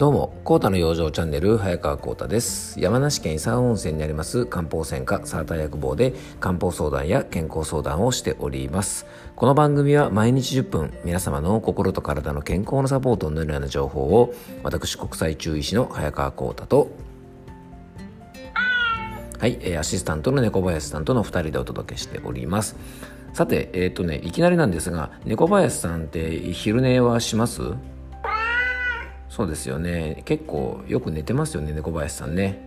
どうも、コータの養生チャンネル、早川コータです。山梨県伊佐温泉にあります漢方専科サーター薬房で漢方相談や健康相談をしております。この番組は毎日10分、皆様の心と体の健康のサポートになるような情報を、私、国際中医師の早川コータと、はい、アシスタントの猫林さんとの2人でお届けしております。さて、えっ、ー、とね、いきなりなんですが、猫林さんって昼寝はします？そうですよね。結構よく寝てますよね猫林さんね。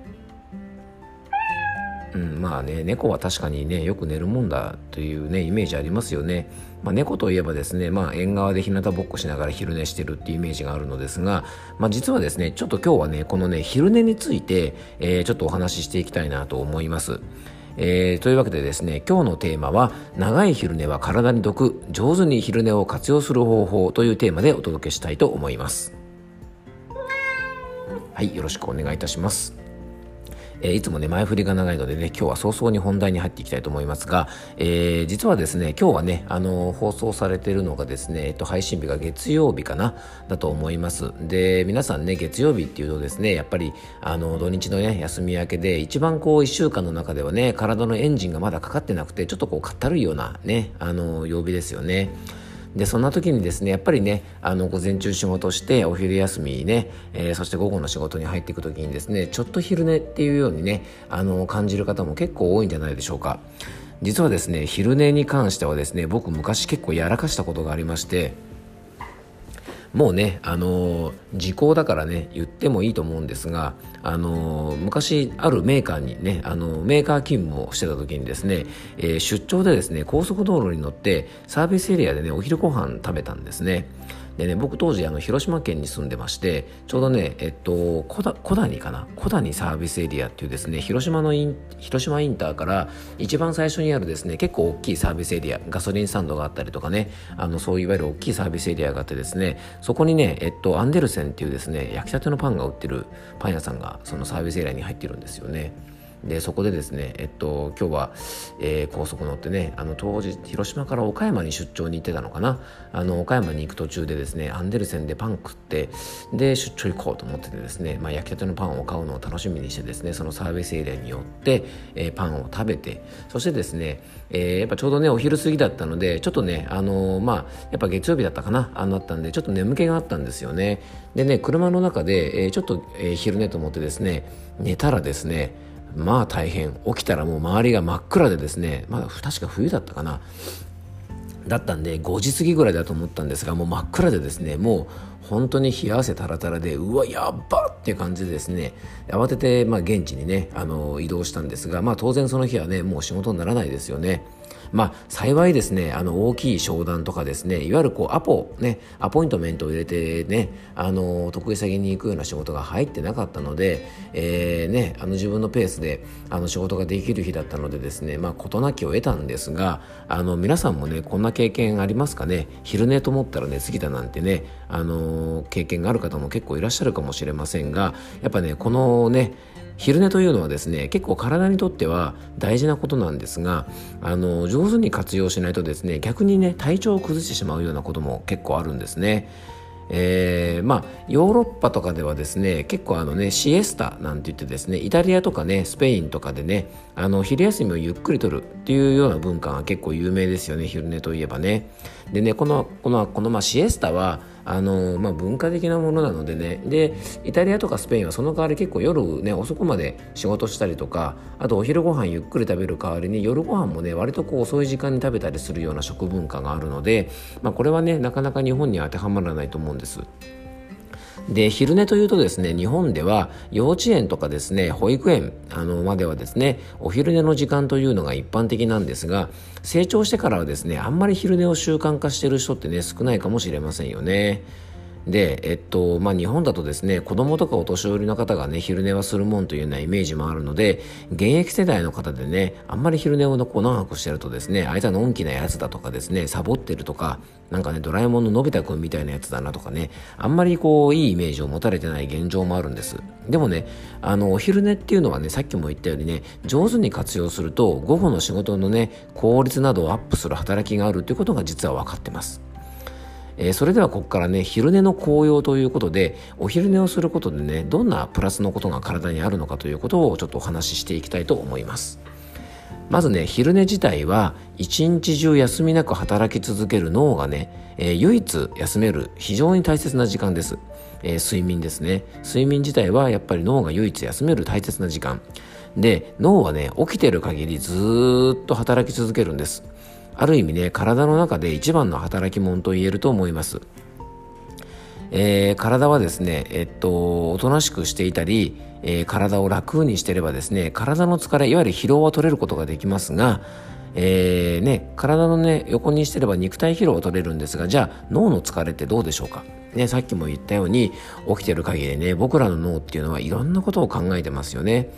うん、まあね猫は確かにねよく寝るもんだというねイメージありますよね、まあ、猫といえばですね、まあ、縁側で日向ぼっこしながら昼寝してるっていうイメージがあるのですが、まあ、実はですねちょっと今日はねこのね昼寝について、えー、ちょっとお話ししていきたいなと思います。えー、というわけでですね今日のテーマは長い昼寝は体に毒上手に昼寝を活用する方法というテーマでお届けしたいと思います。はいよろしくお願いいたしますえー、いつもね、前振りが長いのでね、今日は早々に本題に入っていきたいと思いますが、えー、実はですね、今日はね、あのー、放送されてるのがですね、えっと、配信日が月曜日かな、だと思います。で、皆さんね、月曜日っていうとですね、やっぱり、あの、土日のね、休み明けで、一番こう、一週間の中ではね、体のエンジンがまだかかってなくて、ちょっとこう、かったるいようなね、あの、曜日ですよね。でそんな時にですねやっぱりねあの午前中仕事してお昼休みね、えー、そして午後の仕事に入っていく時にですねちょっと昼寝っていうようにねあの感じる方も結構多いんじゃないでしょうか。実はですね昼寝に関してはですね僕昔結構やらかしたことがありましてもうね、あのー、時効だからね、言ってもいいと思うんですが、あのー、昔あるメーカーにね、あのー、メーカー勤務をしてた時にですね、えー、出張でですね、高速道路に乗ってサービスエリアでね、お昼ご飯食べたんですね。でね、僕当時あの広島県に住んでまして、ちょうどね、えっと、小谷かな？小谷サービスエリアっていうですね、広島のイン、広島インターから一番最初にあるですね、結構大きいサービスエリア、ガソリンスタンドがあったりとかね、あの、そういわゆる大きいサービスエリアがあってですね、そこにね、えっと、アンデルセンっていうですね、焼きたてのパンが売ってるパン屋さんがそのサービスエリアに入ってるんですよね。でそこでですね、えっと、今日は、えー、高速乗ってねあの当時広島から岡山に出張に行ってたのかな？あの岡山に行く途中でですねアンデルセンでパン食ってで出張行こうと思っててですね、まあ、焼きたてのパンを買うのを楽しみにしてですねそのサービスエリアに寄って、えー、パンを食べてそしてですね、えー、やっぱちょうどねお昼過ぎだったのでちょっとねあのまあやっぱ月曜日だったかな？あのあったんでちょっと眠気があったんですよね。でね車の中で、えー、ちょっと、えー、昼寝と思ってですね寝たらですねまあ大変起きたらもう周りが真っ暗でですねまだ確か冬だったかなだったんで5時過ぎぐらいだと思ったんですがもう真っ暗でですねもう本当に冷や汗たらたらでうわやっばっていう感じでですね慌ててまあ現地にねあの移動したんですがまあ当然その日はねもう仕事にならないですよね。まあ、幸いですね、あの、大きい商談とかですね、いわゆるこう、アポ、ね、アポイントメントを入れてね、あの、得意先に行くような仕事が入ってなかったので、えー、ね、あの、自分のペースで、あの、仕事ができる日だったのでですね、まあ、事なきを得たんですが、あの、皆さんもね、こんな経験ありますかね、昼寝と思ったら寝過ぎたなんてね、あの、経験がある方も結構いらっしゃるかもしれませんが、やっぱね、このね、昼寝というのはですね結構体にとっては大事なことなんですがあの上手に活用しないとですね逆にね体調を崩してしまうようなことも結構あるんですね。えー、まあヨーロッパとかではですね結構あのねシエスタなんて言ってですねイタリアとかねスペインとかでねあの昼休みをゆっくりとるっていうような文化が結構有名ですよね昼寝といえばねでねこのこのこのまあシエスタはあのまあ、文化的なものなのでねでイタリアとかスペインはその代わり結構夜ね遅くまで仕事したりとかあとお昼ご飯ゆっくり食べる代わりに夜ご飯もね割とこう遅い時間に食べたりするような食文化があるので、まあ、これはねなかなか日本には当てはまらないと思うんです。で昼寝というとですね日本では幼稚園とかですね保育園あのまではですねお昼寝の時間というのが一般的なんですが成長してからはですねあんまり昼寝を習慣化している人ってね少ないかもしれませんよね。で、えっと、まあ、日本だとですね、子供とかお年寄りの方がね、昼寝はするもんというようなイメージもあるので、現役世代の方でね、あんまり昼寝をこう長くしてるとですね、あいつはのんきなやつだとかですね、サボってるとか、なんかね、ドラえもんののび太くんみたいなやつだなとかね、あんまりこう、いいイメージを持たれてない現状もあるんです。でもね、あの、お昼寝っていうのはね、さっきも言ったようにね、上手に活用すると、午後の仕事のね、効率などをアップする働きがあるということが実は分かってます。えー、それではここからね昼寝の効用ということでお昼寝をすることでねどんなプラスのことが体にあるのかということをちょっとお話ししていきたいと思います。まずね昼寝自体は一日中休みなく働き続ける脳がね、えー、唯一休める非常に大切な時間です、えー、睡眠ですね。睡眠自体はやっぱり脳が唯一休める大切な時間。で脳はね起きてる限りずっと働き続けるんです。ある意味ね体の中で一番の働き者と言えると思いますえー、体はですね、えっと、おとなしくしていたり、えー、体を楽にしてればですね、体の疲れ、いわゆる疲労は取れることができますが、えー、ね、体のね、横にしてれば肉体疲労は取れるんですが、じゃあ脳の疲れってどうでしょうか？ね、さっきも言ったように、起きてる限りね、僕らの脳っていうのはいろんなことを考えてますよね。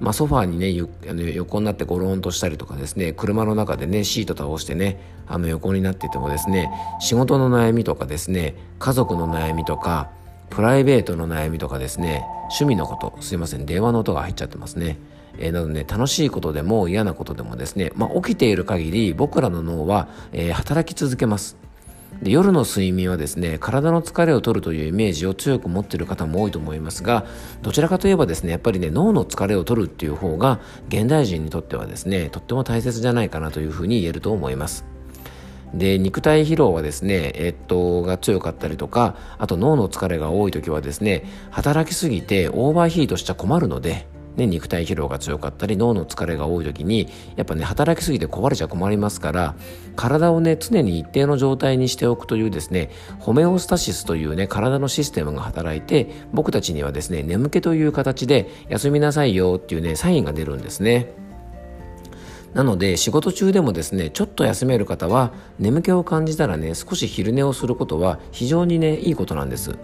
まあ、ソファーにねあの横になってゴロンとしたりとかですね車の中でねシート倒してねあの横になっててもですね仕事の悩みとかですね家族の悩みとかプライベートの悩みとかですね趣味のことすいません電話の音が入っちゃってますね。えー、なので、ね、楽しいことでも嫌なことでもですね、まあ、起きている限り僕らの脳は、えー、働き続けます。で夜の睡眠はですね体の疲れを取るというイメージを強く持っている方も多いと思いますがどちらかといえばですねやっぱりね脳の疲れを取るっていう方が現代人にとってはですねとっても大切じゃないかなというふうに言えると思います。で肉体疲労はですね、えっと、が強かったりとかあと脳の疲れが多い時はですね働きすぎてオーバーヒートしちゃ困るのでね、肉体疲労が強かったり脳の疲れが多い時にやっぱね働きすぎて壊れちゃ困りますから体をね常に一定の状態にしておくというですねホメオスタシスというね体のシステムが働いて僕たちにはですね眠気という形で休みなさいよっていうねサインが出るんですね。なので仕事中でもですねちょっと休める方は眠気を感じたらね少し昼寝をすることは非常にねいいことなんです。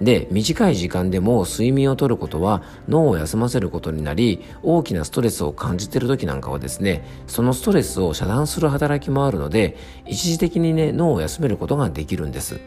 で短い時間でも睡眠をとることは脳を休ませることになり大きなストレスを感じている時なんかはですねそのストレスを遮断する働きもあるので一時的にね脳を休めることができるんです。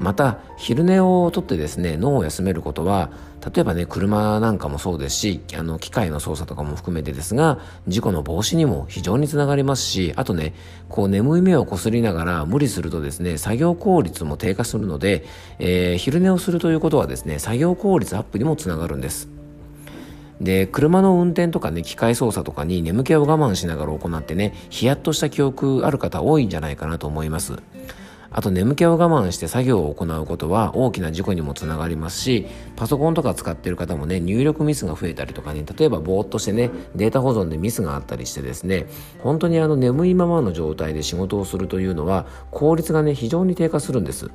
また昼寝をとってですね脳を休めることは例えばね車なんかもそうですしあの機械の操作とかも含めてですが事故の防止にも非常につながりますしあとねこう眠い目をこすりながら無理するとですね作業効率も低下するので、えー、昼寝をするということはですね作業効率アップにもつながるんです。で車の運転とかね機械操作とかに眠気を我慢しながら行ってねヒヤッとした記憶ある方多いんじゃないかなと思います。あと眠気を我慢して作業を行うことは大きな事故にもつながりますしパソコンとか使ってる方もね入力ミスが増えたりとかね例えばぼーっとしてねデータ保存でミスがあったりしてですね本当にあの眠いままの状態で仕事をするというのは効率がね非常に低下するんです。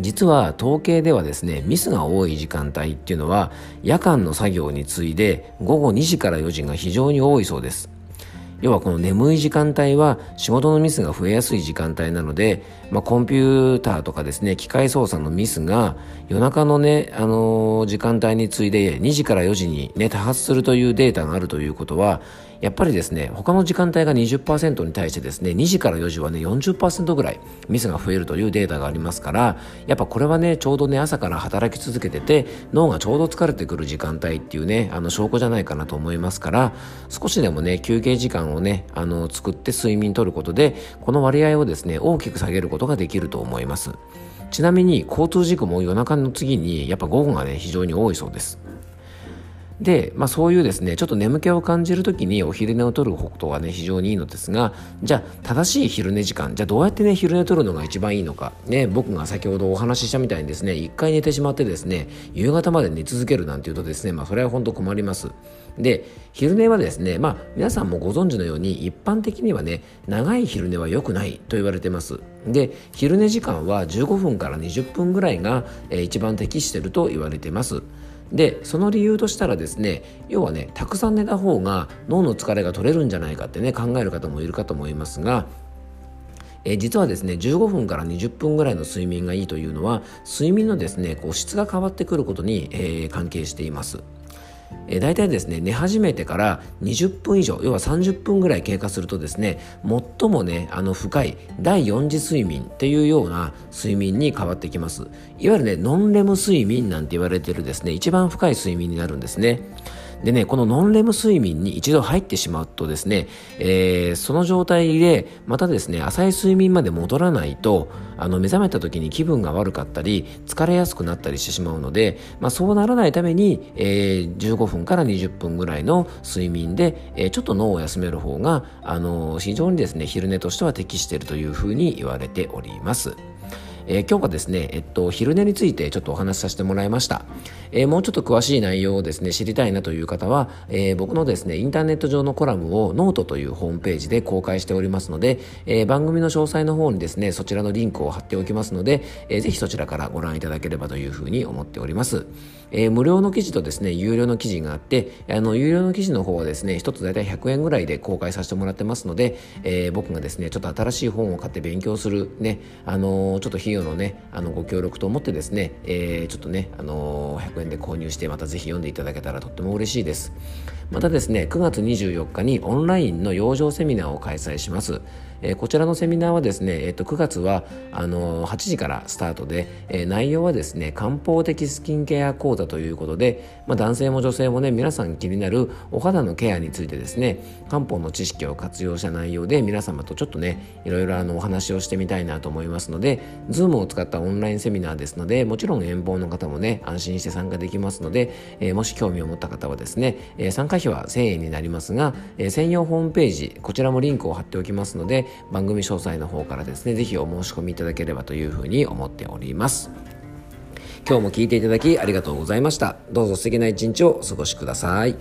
実は統計ではですねミスが多い時間帯っていうのは夜間の作業に次いで午後2時から4時が非常に多いそうです。要はこの眠い時間帯は仕事のミスが増えやすい時間帯なので、まあ、コンピューターとかですね機械操作のミスが夜中のね、あのー、時間帯に次いで2時から4時にね多発するというデータがあるということはやっぱりですね他の時間帯が20%に対してですね2時から4時はね40%ぐらいミスが増えるというデータがありますからやっぱこれはねちょうどね朝から働き続けてて脳がちょうど疲れてくる時間帯っていうねあの証拠じゃないかなと思いますから少しでもね休憩時間ををねあの作って睡眠とることでこの割合をですね大きく下げることができると思います。ちなみに交通事故も夜中の次にやっぱ午後がね非常に多いそうです。で、まあ、そういうですねちょっと眠気を感じる時にお昼寝をとることがね非常にいいのですがじゃあ正しい昼寝時間じゃあどうやってね昼寝をとるのが一番いいのか。ね僕が先ほどお話ししたみたいにですね一回寝てしまってですね夕方まで寝続けるなんていうとですねまあそれは本当困ります。で昼寝はですねまあ皆さんもご存知のように一般的にはね長い昼寝は良くないと言われてます。で昼寝時間は15分から20分ぐらいが、えー、一番適していると言われてます。でその理由としたらですね要はねたくさん寝た方が脳の疲れが取れるんじゃないかってね考える方もいるかと思いますがえ実はですね15分から20分ぐらいの睡眠がいいというのは睡眠のですねこう質が変わってくることに、えー、関係しています。えー、大体ですね寝始めてから20分以上要は30分ぐらい経過するとですね最もねあの深い第4次睡眠っていうような睡眠に変わってきます。いわゆるねノンレム睡眠なんて言われてるですね一番深い睡眠になるんですね。でね、このノンレム睡眠に一度入ってしまうとですね、えー、その状態でまたですね、浅い睡眠まで戻らないと、あの目覚めた時に気分が悪かったり、疲れやすくなったりしてしまうので、まあ、そうならないために、えー、15分から20分ぐらいの睡眠で、えー、ちょっと脳を休める方が、あの非常にですね、昼寝としては適しているというふうに言われております。えー、今日はですね、えっと、昼寝についてちょっとお話しさせてもらいました。えー、もうちょっと詳しい内容をですね、知りたいなという方は、えー、僕のですね、インターネット上のコラムをノートというホームページで公開しておりますので、え番組の詳細の方にですね、そちらのリンクを貼っておきますので、えー、ぜひそちらからご覧いただければというふうに思っております。え無料の記事とですね、有料の記事があって、あの、有料の記事の方はですね、一つ大体100円ぐらいで公開させてもらってますので、え僕がですね、ちょっと新しい本を買って勉強するね、あのちょっと費用のね、あのご協力と思ってですね、えー、ちょっとね、あのー、100円で購入してまたぜひ読んでいただけたらとっても嬉しいです。またですね、9月24日にオンラインの養生セミナーを開催します。えー、こちらのセミナーはですね、えー、と9月はあのー、8時からスタートで、えー、内容はですね漢方的スキンケア講座ということで、まあ、男性も女性もね皆さん気になるお肌のケアについてですね漢方の知識を活用した内容で皆様とちょっとねいろいろあのお話をしてみたいなと思いますので Zoom を使ったオンラインセミナーですのでもちろん遠方の方もね安心して参加できますので、えー、もし興味を持った方はですね、えー、参加費は1000円になりますが、えー、専用ホームページこちらもリンクを貼っておきますので番組詳細の方からですね、是非お申し込みいただければというふうに思っております。今日も聞いていただきありがとうございました。どうぞ素敵な一日をお過ごしください。